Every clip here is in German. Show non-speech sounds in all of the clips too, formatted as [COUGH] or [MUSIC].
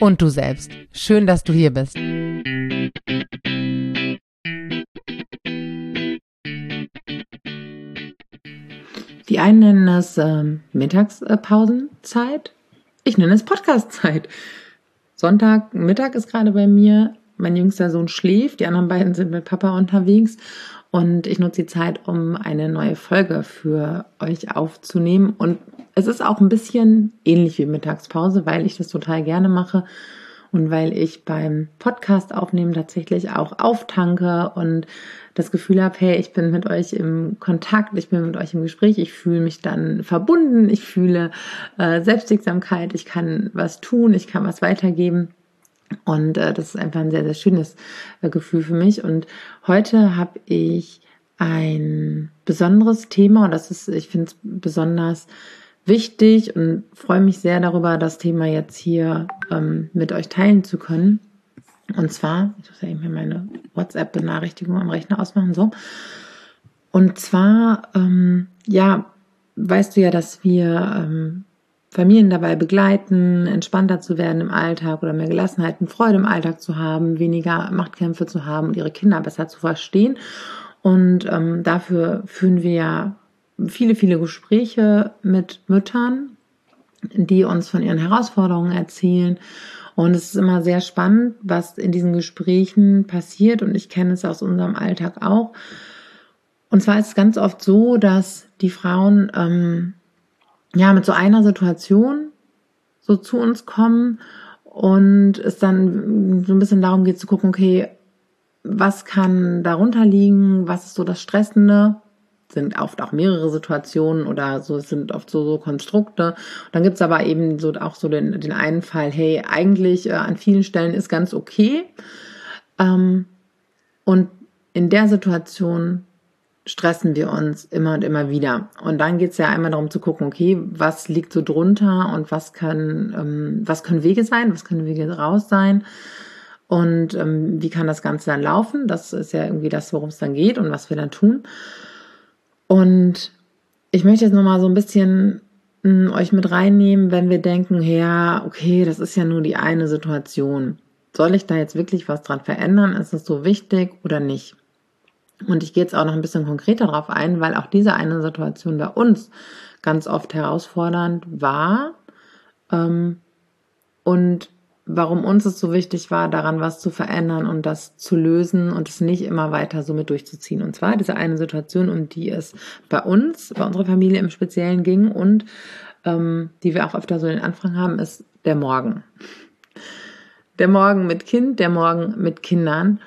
und du selbst. Schön, dass du hier bist. Die einen nennen es äh, Mittagspausenzeit. Ich nenne es Podcastzeit. Sonntag, Mittag ist gerade bei mir. Mein jüngster Sohn schläft. Die anderen beiden sind mit Papa unterwegs. Und ich nutze die Zeit, um eine neue Folge für euch aufzunehmen. Und es ist auch ein bisschen ähnlich wie Mittagspause, weil ich das total gerne mache und weil ich beim Podcast aufnehmen tatsächlich auch auftanke und das Gefühl habe, hey, ich bin mit euch im Kontakt, ich bin mit euch im Gespräch, ich fühle mich dann verbunden, ich fühle äh, Selbstwirksamkeit, ich kann was tun, ich kann was weitergeben. Und äh, das ist einfach ein sehr, sehr schönes äh, Gefühl für mich. Und heute habe ich ein besonderes Thema und das ist, ich finde es besonders wichtig und freue mich sehr darüber, das Thema jetzt hier ähm, mit euch teilen zu können. Und zwar, ich muss ja eben meine WhatsApp-Benachrichtigung am Rechner ausmachen, so. Und zwar, ähm, ja, weißt du ja, dass wir ähm, Familien dabei begleiten, entspannter zu werden im Alltag oder mehr Gelassenheit und Freude im Alltag zu haben, weniger Machtkämpfe zu haben und ihre Kinder besser zu verstehen. Und ähm, dafür führen wir ja viele, viele Gespräche mit Müttern, die uns von ihren Herausforderungen erzählen und es ist immer sehr spannend, was in diesen Gesprächen passiert. Und ich kenne es aus unserem Alltag auch. Und zwar ist es ganz oft so, dass die Frauen ähm, ja mit so einer Situation so zu uns kommen und es dann so ein bisschen darum geht zu gucken, okay, was kann darunter liegen, was ist so das Stressende sind oft auch mehrere Situationen oder so es sind oft so, so Konstrukte. dann gibt's aber eben so auch so den, den einen Fall, hey, eigentlich äh, an vielen Stellen ist ganz okay. Ähm, und in der Situation stressen wir uns immer und immer wieder. Und dann geht's ja einmal darum zu gucken, okay, was liegt so drunter und was kann, ähm, was können Wege sein, was können Wege raus sein. Und ähm, wie kann das Ganze dann laufen? Das ist ja irgendwie das, worum es dann geht und was wir dann tun. Und ich möchte jetzt nochmal so ein bisschen mh, hm, euch mit reinnehmen, wenn wir denken, ja, okay, das ist ja nur die eine Situation. Soll ich da jetzt wirklich was dran verändern? Ist es so wichtig oder nicht? Und ich gehe jetzt auch noch ein bisschen konkreter darauf ein, weil auch diese eine Situation bei uns ganz oft herausfordernd war. Ähm, und warum uns es so wichtig war, daran was zu verändern und das zu lösen und es nicht immer weiter so mit durchzuziehen. Und zwar diese eine Situation, um die es bei uns, bei unserer Familie im Speziellen ging und ähm, die wir auch öfter so in den Anfang haben, ist der Morgen. Der Morgen mit Kind, der Morgen mit Kindern.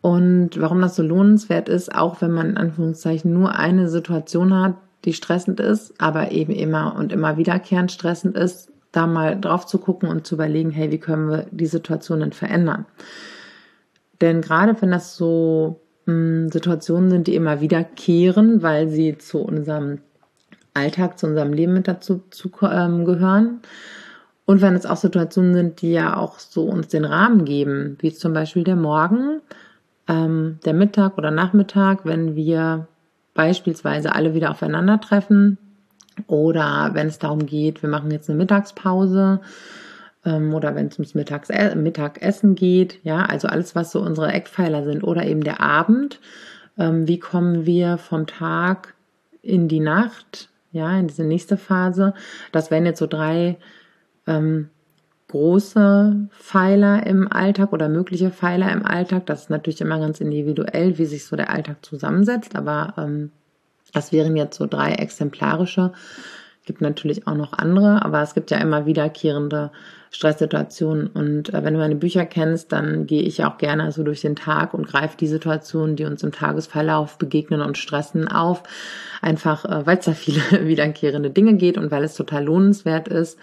Und warum das so lohnenswert ist, auch wenn man in Anführungszeichen nur eine Situation hat, die stressend ist, aber eben immer und immer wiederkehrend stressend ist, da mal drauf zu gucken und zu überlegen, hey, wie können wir die Situation denn verändern? Denn gerade wenn das so mh, hm, Situationen sind, die immer wiederkehren, weil sie zu unserem Alltag, zu unserem Leben mit dazu zu, ähm, gehören, und wenn es auch Situationen sind, die ja auch so uns den Rahmen geben, wie zum Beispiel der Morgen, ähm, der Mittag oder Nachmittag, wenn wir beispielsweise alle wieder aufeinandertreffen, oder wenn es darum geht, wir machen jetzt eine Mittagspause ähm, oder wenn es ums Mittags Mittagessen geht, ja, also alles, was so unsere Eckpfeiler sind oder eben der Abend. Ähm, wie kommen wir vom Tag in die Nacht, ja, in diese nächste Phase? Das wären jetzt so drei ähm, große Pfeiler im Alltag oder mögliche Pfeiler im Alltag. Das ist natürlich immer ganz individuell, wie sich so der Alltag zusammensetzt, aber ähm, das wären jetzt so drei exemplarische. Gibt natürlich auch noch andere, aber es gibt ja immer wiederkehrende Stresssituationen. Und äh, wenn du meine Bücher kennst, dann gehe ich auch gerne so durch den Tag und greife die Situationen, die uns im Tagesverlauf begegnen und stressen, auf. Einfach, äh, weil es da viele [LAUGHS] wiederkehrende Dinge geht und weil es total lohnenswert ist,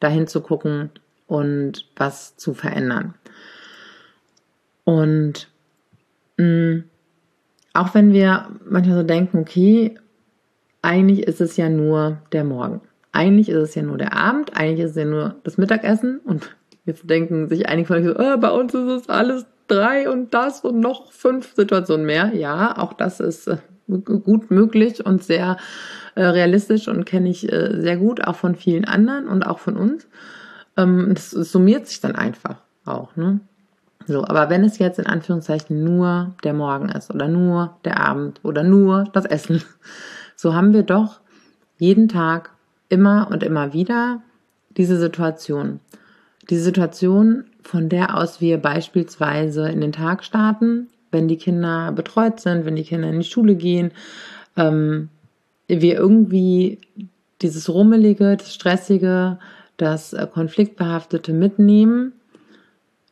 dahin zu gucken, und was zu verändern. Und mh, mm, auch wenn wir manchmal so denken, okay, eigentlich ist es ja nur der Morgen. Eigentlich ist es ja nur der Abend, eigentlich ist es ja nur das Mittagessen und jetzt denken sich einige von euch so, oh, bei uns ist es alles drei und das und noch fünf Situationen mehr. Ja, auch das ist äh, gut möglich und sehr äh, realistisch und kenne ich sehr gut, auch von vielen anderen und auch von uns. Ähm, das summiert sich dann einfach auch. Ne? So, aber wenn es jetzt in Anführungszeichen nur der Morgen ist oder nur der Abend oder nur das Essen, [LAUGHS] so haben wir doch jeden Tag immer und immer wieder diese Situation. Diese Situation, von der aus wir beispielsweise in den Tag starten, wenn die Kinder betreut sind, wenn die Kinder in die Schule gehen, ähm, wir irgendwie dieses Rummelige, das Stressige, das äh, Konfliktbehaftete mitnehmen,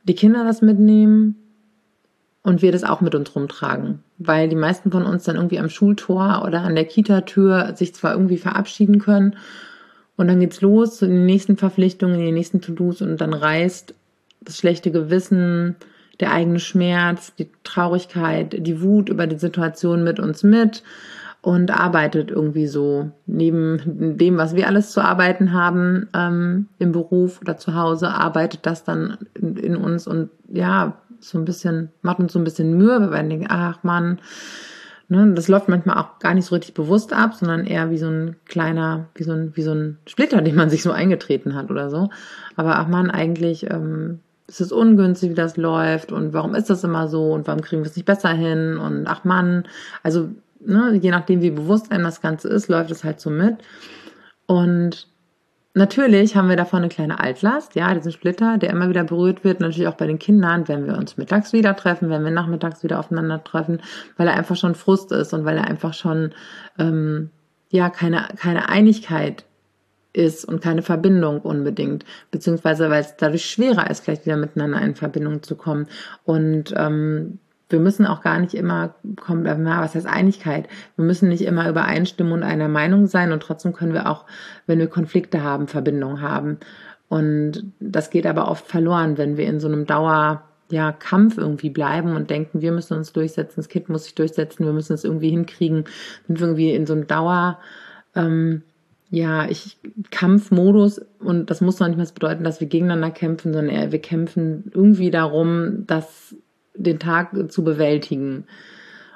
die Kinder das mitnehmen und wir das auch mit uns rumtragen. Weil die meisten von uns dann irgendwie am Schultor oder an der Kita-Tür sich zwar irgendwie verabschieden können und dann geht's los zu den nächsten Verpflichtungen, in den nächsten To-Dos und dann reißt das schlechte Gewissen, der eigene Schmerz, die Traurigkeit, die Wut über die Situation mit uns mit und arbeitet irgendwie so neben dem, was wir alles zu arbeiten haben ähm, im Beruf oder zu Hause, arbeitet das dann in, in, uns und ja, so ein bisschen, macht uns so ein bisschen Mühe, weil wir denken, ach man, ne, das läuft manchmal auch gar nicht so richtig bewusst ab, sondern eher wie so ein kleiner, wie so ein, wie so ein Splitter, den man sich so eingetreten hat oder so. Aber ach man, eigentlich ähm, ist es ungünstig, wie das läuft und warum ist das immer so und warum kriegen wir es nicht besser hin und ach man, also ne, je nachdem, wie bewusst einem das Ganze ist, läuft es halt so mit. Und natürlich haben wir davon eine kleine Altlast, ja, diesen Splitter, der immer wieder berührt wird, natürlich auch bei den Kindern, wenn wir uns mittags wieder treffen, wenn wir nachmittags wieder aufeinander treffen, weil er einfach schon Frust ist und weil er einfach schon ähm, ja keine keine Einigkeit ist und keine Verbindung unbedingt, beziehungsweise weil es dadurch schwerer ist, gleich wieder miteinander in Verbindung zu kommen. Und ähm, wir müssen auch gar nicht immer kommen, na, was heißt Einigkeit? Wir müssen nicht immer übereinstimmen und einer Meinung sein und trotzdem können wir auch, wenn wir Konflikte haben, Verbindung haben. Und das geht aber oft verloren, wenn wir in so einem Dauer, ja, Kampf irgendwie bleiben und denken, wir müssen uns durchsetzen, das Kind muss sich durchsetzen, wir müssen es irgendwie hinkriegen, sind irgendwie in so einem Dauer, ähm, ja, ich Kampfmodus und das muss noch nicht mal bedeuten, dass wir gegeneinander kämpfen, sondern eher wir kämpfen irgendwie darum, dass den Tag zu bewältigen,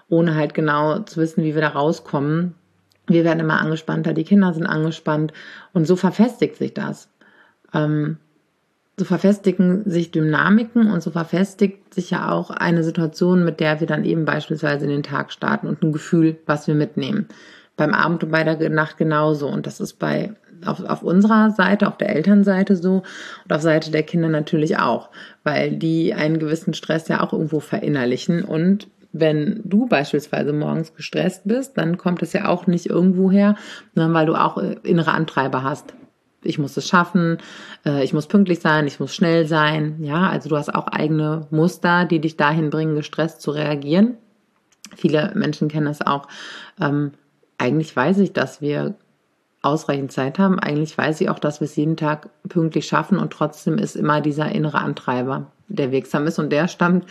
ohne halt genau zu wissen, wie wir da rauskommen. Wir werden immer angespannter, die Kinder sind angespannt und so verfestigt sich das. Ähm, so verfestigen sich Dynamiken und so verfestigt sich ja auch eine Situation, mit der wir dann eben beispielsweise in den Tag starten und ein Gefühl, was wir mitnehmen. Beim Abend und bei der Nacht genauso. Und das ist bei auf, auf unserer Seite, auf der Elternseite so und auf Seite der Kinder natürlich auch, weil die einen gewissen Stress ja auch irgendwo verinnerlichen und wenn du beispielsweise morgens gestresst bist, dann kommt es ja auch nicht irgendwo her, sondern weil du auch äh, innere Antreiber hast. Ich muss es schaffen, äh, ich muss pünktlich sein, ich muss schnell sein. Ja, also du hast auch eigene Muster, die dich dahin bringen, gestresst zu reagieren. Viele Menschen kennen das auch. Ähm, eigentlich weiß ich, dass wir ausreichend Zeit haben. Eigentlich weiß ich auch, dass wir es jeden Tag pünktlich schaffen und trotzdem ist immer dieser innere Antreiber, der wirksam ist und der stammt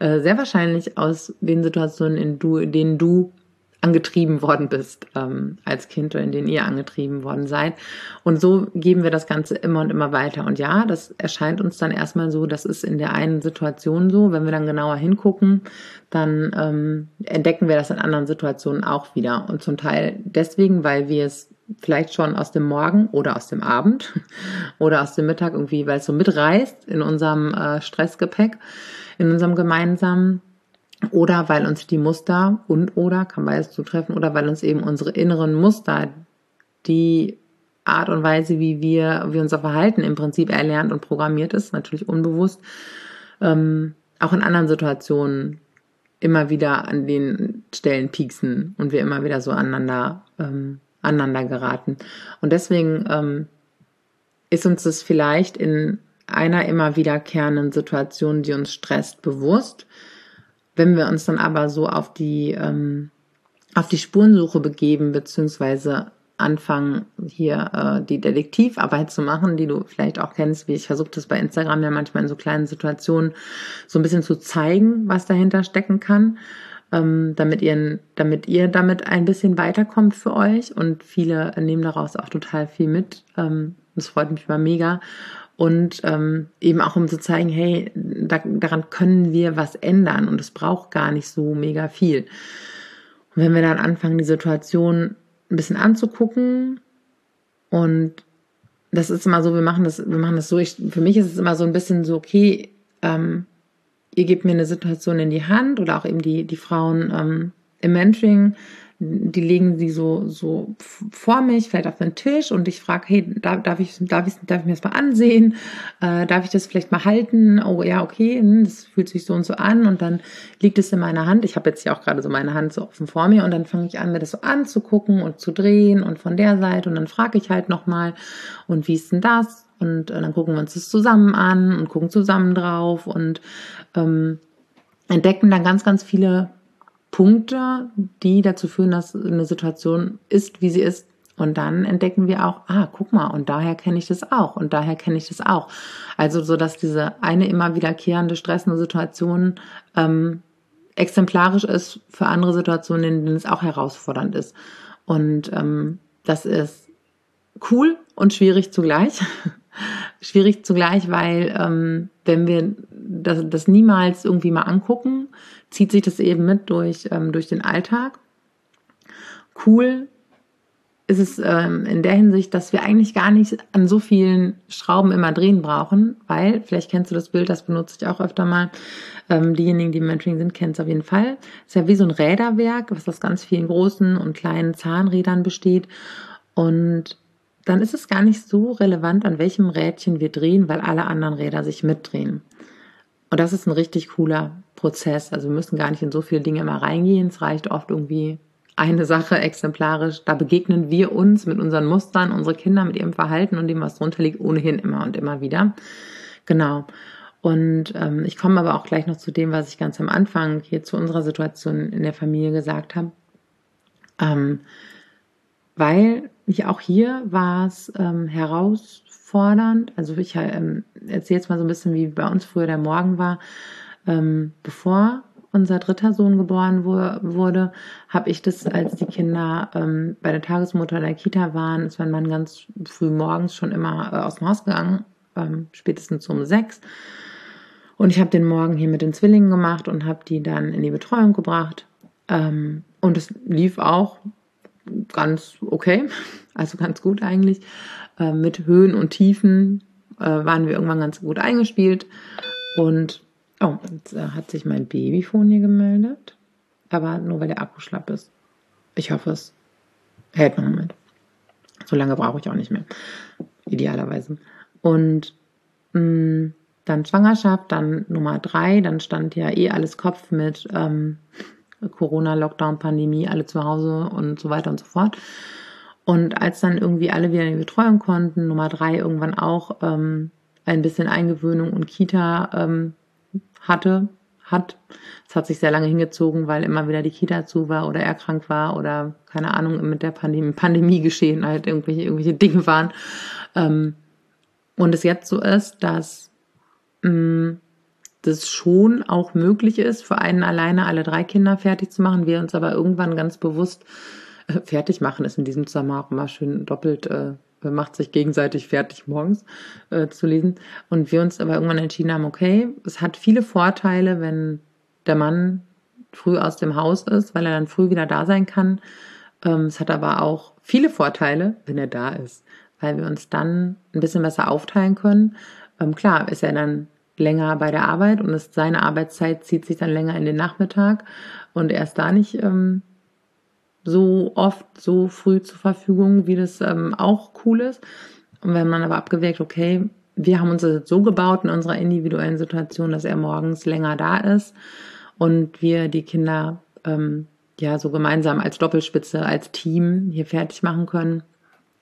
äh, sehr wahrscheinlich aus den Situationen, in, du, in denen du angetrieben worden bist ähm, als Kind oder in denen ihr angetrieben worden seid. Und so geben wir das Ganze immer und immer weiter. Und ja, das erscheint uns dann erstmal so, das ist in der einen Situation so. Wenn wir dann genauer hingucken, dann ähm, entdecken wir das in anderen Situationen auch wieder. Und zum Teil deswegen, weil wir es vielleicht schon aus dem Morgen oder aus dem Abend [LAUGHS] oder aus dem Mittag irgendwie, weil es so mitreißt in unserem äh, Stressgepäck, in unserem gemeinsamen. Oder weil uns die Muster und oder kann beides zutreffen oder weil uns eben unsere inneren Muster, die Art und Weise, wie wir, wie unser Verhalten im Prinzip erlernt und programmiert ist, natürlich unbewusst, ähm, auch in anderen Situationen immer wieder an den Stellen pieksen und wir immer wieder so aneinander ähm, aneinander geraten. Und deswegen ähm, ist uns das vielleicht in einer immer wiederkehrenden Situation, die uns stresst, bewusst. Wenn wir uns dann aber so auf die, ähm, auf die Spurensuche begeben, beziehungsweise anfangen, hier äh, die Detektivarbeit zu machen, die du vielleicht auch kennst, wie ich versuche das bei Instagram ja manchmal in so kleinen Situationen so ein bisschen zu zeigen, was dahinter stecken kann, ähm, damit ihr, damit ihr damit ein bisschen weiterkommt für euch und viele nehmen daraus auch total viel mit. Ähm, das freut mich mal mega. Und ähm, eben auch um zu zeigen, hey, da, daran können wir was ändern und es braucht gar nicht so mega viel. Und wenn wir dann anfangen, die Situation ein bisschen anzugucken. Und das ist immer so, wir machen das, wir machen das so, ich, für mich ist es immer so ein bisschen so, okay, ähm, ihr gebt mir eine Situation in die Hand oder auch eben die, die Frauen ähm, im Mentoring, die legen sie so, so vor mich, vielleicht auf den Tisch und ich frage, hey, darf, darf, ich, darf, ich, darf ich mir das mal ansehen? Äh, darf ich das vielleicht mal halten? Oh ja, okay, hm, das fühlt sich so und so an und dann liegt es in meiner Hand. Ich habe jetzt ja auch gerade so meine Hand so offen vor mir und dann fange ich an, mir das so anzugucken und zu drehen und von der Seite und dann frage ich halt nochmal, und wie ist denn das? Und äh, dann gucken wir uns das zusammen an und gucken zusammen drauf und ähm, entdecken dann ganz, ganz viele Punkte, die dazu führen, dass eine Situation ist, wie sie ist. Und dann entdecken wir auch, ah, guck mal, und daher kenne ich das auch und daher kenne ich das auch. Also so, dass diese eine immer wiederkehrende stressende Situation ähm, exemplarisch ist für andere Situationen, in denen es auch herausfordernd ist. Und ähm, das ist cool und schwierig zugleich. Schwierig zugleich, weil ähm, wenn wir das, das niemals irgendwie mal angucken, zieht sich das eben mit durch, ähm, durch den Alltag. Cool ist es ähm, in der Hinsicht, dass wir eigentlich gar nicht an so vielen Schrauben immer drehen brauchen, weil, vielleicht kennst du das Bild, das benutze ich auch öfter mal, ähm, diejenigen, die im Mentoring sind, kennen es auf jeden Fall. Es ist ja wie so ein Räderwerk, was aus ganz vielen großen und kleinen Zahnrädern besteht. Und dann ist es gar nicht so relevant, an welchem Rädchen wir drehen, weil alle anderen Räder sich mitdrehen. Und das ist ein richtig cooler Prozess. Also wir müssen gar nicht in so viele Dinge immer reingehen. Es reicht oft irgendwie eine [LAUGHS] Sache exemplarisch. Da begegnen wir uns mit unseren Mustern, unsere Kinder mit ihrem Verhalten und dem, was drunter liegt, ohnehin immer und immer wieder. Genau. Und ähm, ich komme aber auch gleich noch zu dem, was ich ganz am Anfang hier zu unserer Situation in der Familie gesagt habe. Ähm, weil ich auch hier war es ähm, herausfordernd. Also ich ähm, erzähle jetzt mal so ein bisschen, wie bei uns früher der Morgen war. Ähm, bevor unser dritter Sohn geboren wurde, habe ich das, als die Kinder ähm, bei der Tagesmutter in der Kita waren, ist mein Mann ganz früh morgens schon immer äh, aus dem Haus gegangen, ähm, spätestens um sechs. Und ich habe den Morgen hier mit den Zwillingen gemacht und habe die dann in die Betreuung gebracht. Ähm, und es lief auch ganz okay, [LAUGHS] also ganz gut eigentlich. Äh, mit Höhen und Tiefen äh, waren wir irgendwann ganz gut eingespielt. Und oh, jetzt äh, hat sich mein Babyfon hier gemeldet. Aber nur weil der Akku schlapp ist. Ich hoffe, es hält noch einen Moment. So lange brauche ich auch nicht mehr. Idealerweise. Und mh, mm, dann Schwangerschaft, dann Nummer drei, dann stand ja eh alles Kopf mit ähm, Corona, Lockdown, Pandemie, alle zu Hause und so weiter und so fort. Und als dann irgendwie alle wieder in die Betreuung konnten, Nummer drei irgendwann auch ähm, ein bisschen Eingewöhnung und Kita ähm, hatte, hat. Es hat sich sehr lange hingezogen, weil immer wieder die Kita zu war oder er krank war oder keine Ahnung, mit der Pandemie, Pandemie geschehen halt irgendwelche, irgendwelche Dinge waren. Ähm, und es jetzt so ist, dass mh, mm, das schon auch möglich ist, für einen alleine alle drei Kinder fertig zu machen, wir uns aber irgendwann ganz bewusst äh, fertig machen, ist in diesem Zusammenhang auch immer schön doppelt, äh, macht sich gegenseitig fertig morgens äh, zu lesen. Und wir uns aber irgendwann entschieden haben, okay, es hat viele Vorteile, wenn der Mann früh aus dem Haus ist, weil er dann früh wieder da sein kann. Ähm, es hat aber auch viele Vorteile, wenn er da ist, weil wir uns dann ein bisschen besser aufteilen können. Ähm, klar, ist er dann länger bei der Arbeit und ist, seine Arbeitszeit zieht sich dann länger in den Nachmittag und er ist da nicht ähm, so oft so früh zur Verfügung, wie das ähm, auch cool ist. Und wenn man aber abgewägt, okay, wir haben uns das so gebaut in unserer individuellen Situation, dass er morgens länger da ist und wir die Kinder ähm, ja so gemeinsam als Doppelspitze, als Team hier fertig machen können.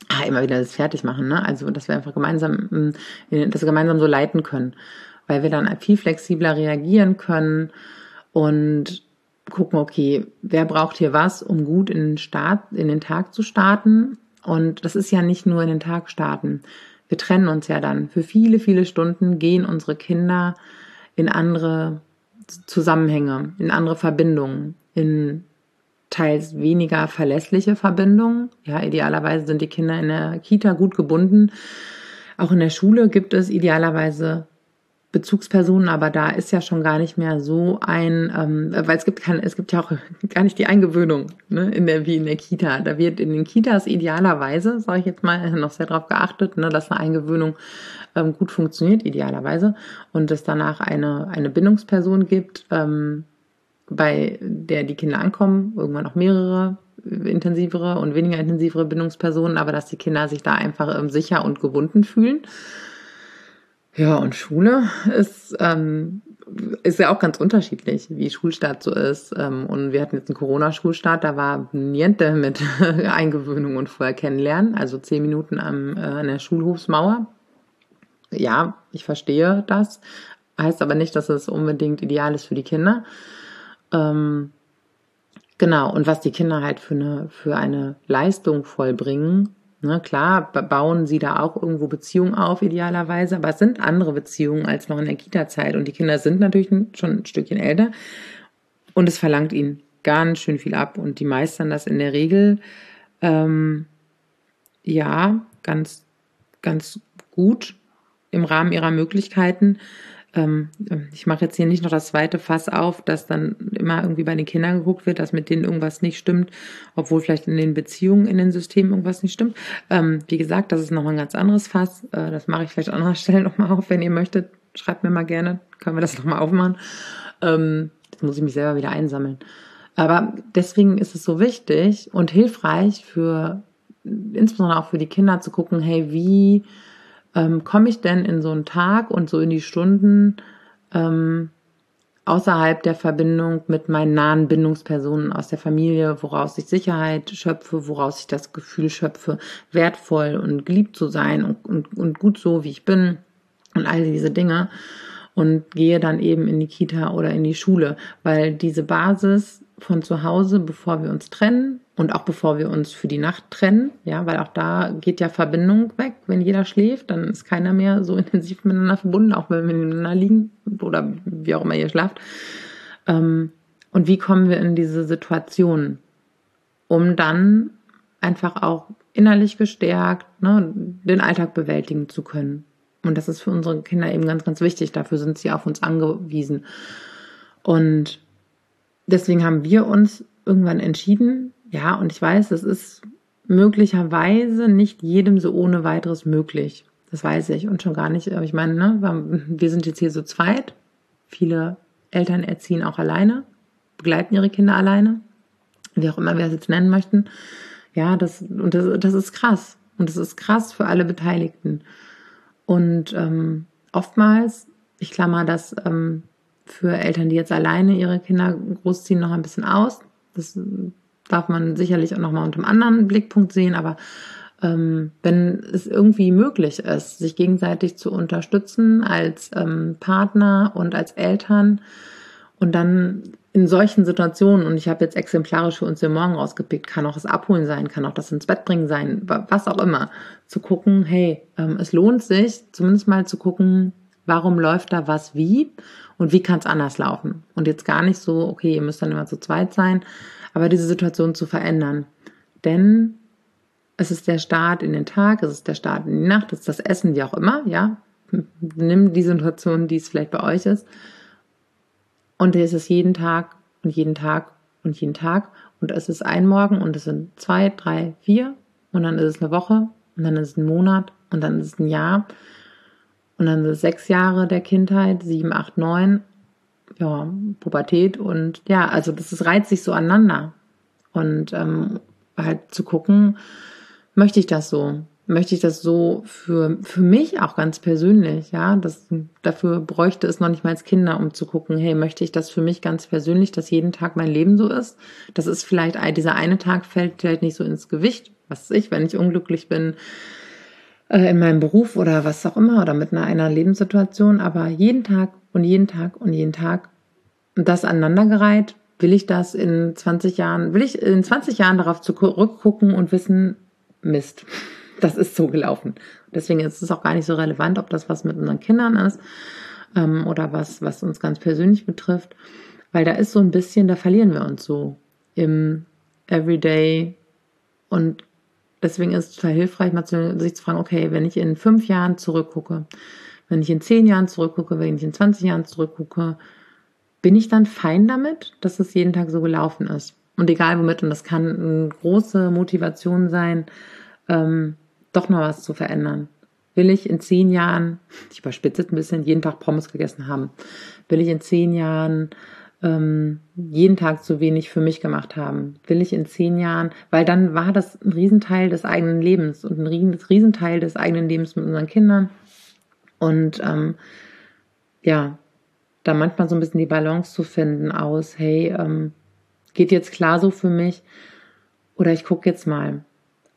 Ah, immer wieder das Fertigmachen, ne? Also, dass wir einfach gemeinsam, ähm, das gemeinsam so leiten können weil wir dann viel flexibler reagieren können und gucken, okay, wer braucht hier was, um gut in den Start, in den Tag zu starten Und das ist ja nicht nur in den Tag starten. Wir trennen uns ja dann. Für viele, viele Stunden gehen unsere Kinder in andere Zusammenhänge, in andere Verbindungen, in teils weniger verlässliche Verbindungen. Ja, idealerweise sind die Kinder in der Kita gut gebunden. Auch in der Schule gibt es idealerweise Bezugspersonen, aber da ist ja schon gar nicht mehr so ein, ähm, weil es gibt kein, es gibt ja auch [LAUGHS] gar nicht die Eingewöhnung, ne, in der wie in der Kita. Da wird in den Kitas idealerweise, sage ich jetzt mal, [LAUGHS] noch sehr darauf geachtet, ne, dass eine Eingewöhnung ähm, gut funktioniert, idealerweise, und es danach eine eine Bindungsperson gibt, ähm, bei der die Kinder ankommen, irgendwann auch mehrere intensivere und weniger intensivere Bindungspersonen, aber dass die Kinder sich da einfach ähm, sicher und gebunden fühlen. Ja, und Schule ist, ähm, ist ja auch ganz unterschiedlich, wie Schulstart so ist. Ähm, und wir hatten jetzt einen Corona-Schulstart, da war niente mit [LAUGHS] Eingewöhnung und vorher kennenlernen, also zehn Minuten am, äh, an der Schulhofsmauer. Ja, ich verstehe das. Heißt aber nicht, dass es unbedingt ideal ist für die Kinder. Ähm, genau, und was die Kinder halt für eine, für eine Leistung vollbringen, Ne, klar bauen sie da auch irgendwo Beziehungen auf, idealerweise, aber es sind andere Beziehungen als noch in der Kita-Zeit. Und die Kinder sind natürlich schon ein Stückchen älter und es verlangt ihnen ganz schön viel ab. Und die meistern das in der Regel, ähm, ja, ganz, ganz gut im Rahmen ihrer Möglichkeiten ähm, ich mache jetzt hier nicht noch das zweite Fass auf, dass dann immer irgendwie bei den Kindern geguckt wird, dass mit denen irgendwas nicht stimmt, obwohl vielleicht in den Beziehungen, in den Systemen irgendwas nicht stimmt. Ähm, wie gesagt, das ist nochmal ein ganz anderes Fass. Äh, das mache ich vielleicht an anderer Stelle [LAUGHS] nochmal auf, wenn ihr möchtet. Schreibt mir mal gerne, können wir das nochmal aufmachen. Ähm, jetzt muss ich mich selber wieder einsammeln. Aber deswegen ist es so wichtig und hilfreich für, insbesondere auch für die Kinder zu gucken, hey, wie ähm, komme ich denn in so einen Tag und so in die Stunden ähm, außerhalb der Verbindung mit meinen nahen Bindungspersonen aus der Familie, woraus ich Sicherheit schöpfe, woraus ich das Gefühl schöpfe, wertvoll und geliebt zu sein und, und, und gut so, wie ich bin und all diese Dinge und gehe dann eben in die Kita oder in die Schule, weil diese Basis von zu Hause, bevor wir uns trennen und auch bevor wir uns für die Nacht trennen, ja, weil auch da geht ja Verbindung weg, wenn jeder schläft, dann ist keiner mehr so [LAUGHS] intensiv miteinander verbunden, auch wenn wir miteinander liegen oder wie auch immer ihr schlaft. Ähm, und wie kommen wir in diese Situation, um dann einfach auch innerlich gestärkt ne, den Alltag bewältigen zu können. Und das ist für unsere Kinder eben ganz, ganz wichtig. Dafür sind sie auf uns angewiesen. Und deswegen haben wir uns irgendwann entschieden, ja, und ich weiß, das ist möglicherweise nicht jedem so ohne weiteres möglich. Das weiß ich und schon gar nicht. Ich meine, ne, wir sind jetzt hier so zweit. Viele Eltern erziehen auch alleine, begleiten ihre Kinder alleine, wie auch immer wir es jetzt nennen möchten. Ja, das, und das, das ist krass. Und das ist krass für alle Beteiligten. Und ähm, oftmals, ich klammer das ähm, für Eltern, die jetzt alleine ihre Kinder großziehen, noch ein bisschen aus. Das darf man sicherlich auch nochmal unter einem anderen Blickpunkt sehen, aber ähm, wenn es irgendwie möglich ist, sich gegenseitig zu unterstützen als ähm, Partner und als Eltern und dann in solchen Situationen, und ich habe jetzt exemplarisch für uns den Morgen rausgepickt, kann auch das Abholen sein, kann auch das ins Bett bringen sein, was auch immer, zu gucken, hey, ähm, es lohnt sich, zumindest mal zu gucken, warum läuft da was wie und wie kann es anders laufen. Und jetzt gar nicht so, okay, ihr müsst dann immer zu zweit sein, aber diese Situation zu verändern. Denn es ist der Start in den Tag, es ist der Start in die Nacht, es ist das Essen, wie auch immer, ja. Nimm die Situation, die es vielleicht bei euch ist. Und es ist jeden Tag und jeden Tag und jeden Tag. Und es ist ein Morgen und es sind zwei, drei, vier. Und dann ist es eine Woche und dann ist es ein Monat und dann ist es ein Jahr. Und dann sind es sechs Jahre der Kindheit, sieben, acht, neun ja, Pubertät und ja, also das ist, reizt sich so aneinander. Und ähm, halt zu gucken, möchte ich das so? Möchte ich das so für, für mich auch ganz persönlich, ja? Das, dafür bräuchte es noch nicht mal als Kinder, um zu gucken, hey, möchte ich das für mich ganz persönlich, dass jeden Tag mein Leben so ist? Das ist vielleicht, dieser eine Tag fällt vielleicht nicht so ins Gewicht, was ich, wenn ich unglücklich bin, äh, in meinem Beruf oder was auch immer oder mit einer, einer Lebenssituation, aber jeden Tag und jeden Tag und jeden Tag und das aneinandergereiht, will ich das in 20 Jahren, will ich in 20 Jahren darauf zurückgucken und wissen, Mist. Das ist so gelaufen. Deswegen ist es auch gar nicht so relevant, ob das was mit unseren Kindern ist ähm, oder was, was uns ganz persönlich betrifft. Weil da ist so ein bisschen, da verlieren wir uns so im Everyday. Und deswegen ist es total hilfreich, mal zu, sich zu fragen, okay, wenn ich in fünf Jahren zurückgucke, wenn ich in zehn Jahren zurückgucke, wenn ich in 20 Jahren zurückgucke, bin ich dann fein damit, dass es jeden Tag so gelaufen ist? Und egal womit, und das kann eine große Motivation sein, ähm, doch noch was zu verändern. Will ich in zehn Jahren, ich überspitze ein bisschen, jeden Tag Pommes gegessen haben? Will ich in zehn Jahren ähm, jeden Tag zu wenig für mich gemacht haben? Will ich in zehn Jahren, weil dann war das ein Riesenteil des eigenen Lebens und ein Riesenteil des eigenen Lebens mit unseren Kindern. Und ähm, ja, da manchmal so ein bisschen die Balance zu finden aus, hey, ähm, geht jetzt klar so für mich oder ich gucke jetzt mal,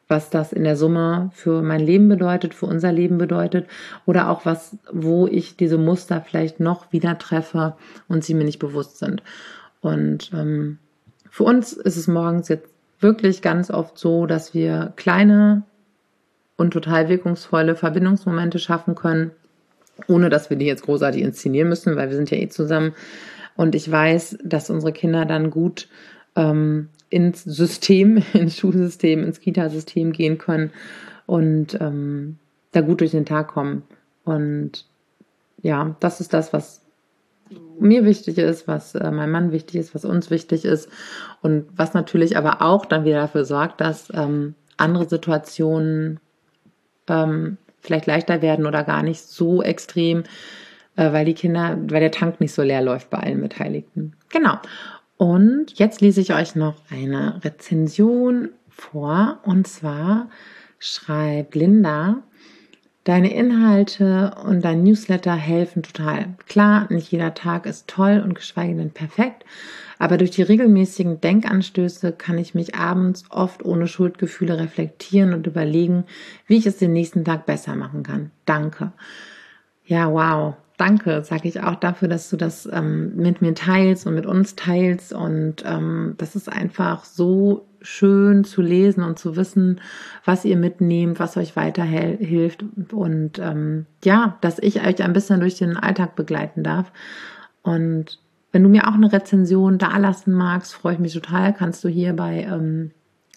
was das in der Summe für mein Leben bedeutet, für unser Leben bedeutet oder auch was, wo ich diese Muster vielleicht noch wieder treffe und sie mir nicht bewusst sind. Und ähm, für uns ist es morgens jetzt wirklich ganz oft so, dass wir kleine und total wirkungsvolle Verbindungsmomente schaffen können, ohne dass wir die jetzt großartig inszenieren müssen, weil wir sind ja eh zusammen. Und ich weiß, dass unsere Kinder dann gut ähm, ins System, [LAUGHS] ins Schulsystem, ins Kitasystem gehen können und ähm, da gut durch den Tag kommen. Und ja, das ist das, was mir wichtig ist, was äh, meinem Mann wichtig ist, was uns wichtig ist und was natürlich aber auch dann wieder dafür sorgt, dass ähm, andere Situationen ähm, vielleicht leichter werden oder gar nicht so extrem, äh, weil die Kinder, weil der Tank nicht so leer läuft bei allen Beteiligten. Genau. Und jetzt lese ich euch noch eine Rezension vor. Und zwar schreibt Linda, deine Inhalte und dein Newsletter helfen total. Klar, nicht jeder Tag ist toll und geschweige denn perfekt, aber durch die regelmäßigen Denkanstöße kann ich mich abends oft ohne Schuldgefühle reflektieren und überlegen, wie ich es den nächsten Tag besser machen kann. Danke. Ja, wow danke, sage ich auch dafür, dass du das ähm, mit mir teilst und mit uns teilst. Und ähm, das ist einfach so schön zu lesen und zu wissen, was ihr mitnehmt, was euch weiterhilft. Und ähm, ja, dass ich euch ein bisschen durch den Alltag begleiten darf. Und wenn du mir auch eine Rezension da lassen magst, freue ich mich total. Kannst du hier bei, ähm,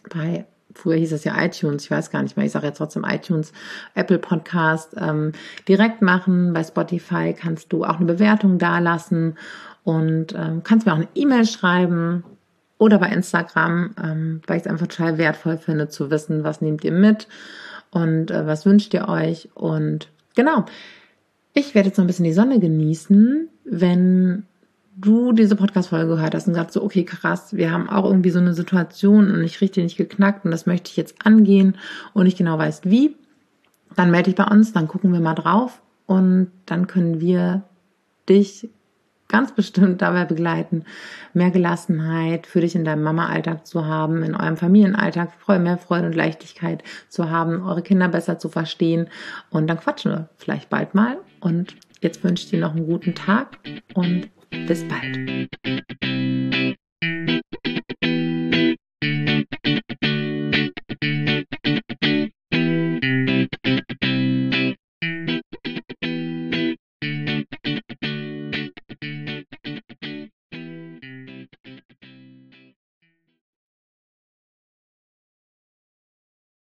bei früher hieß es ja iTunes, ich weiß gar nicht mehr, ich sage jetzt trotzdem iTunes, Apple Podcast ähm, direkt machen. Bei Spotify kannst du auch eine Bewertung dalassen und ähm, kannst mir auch eine E-Mail schreiben oder bei Instagram, ähm, weil ich es einfach total wertvoll finde zu wissen, was nehmt ihr mit und äh, was wünscht ihr euch. Und genau, ich werde jetzt noch ein bisschen die Sonne genießen, wenn du diese Podcast-Folge gehört hast und sagst so, okay, krass, wir haben auch irgendwie so eine Situation und ich richtig nicht geknackt und das möchte ich jetzt angehen und ich genau weiß wie, dann melde dich bei uns, dann gucken wir mal drauf und dann können wir dich ganz bestimmt dabei begleiten, mehr Gelassenheit für dich in deinem Mama-Alltag zu haben, in eurem Familienalltag mehr Freude und Leichtigkeit zu haben, eure Kinder besser zu verstehen und dann quatschen wir vielleicht bald mal und jetzt wünsche ich dir noch einen guten Tag und bis bald.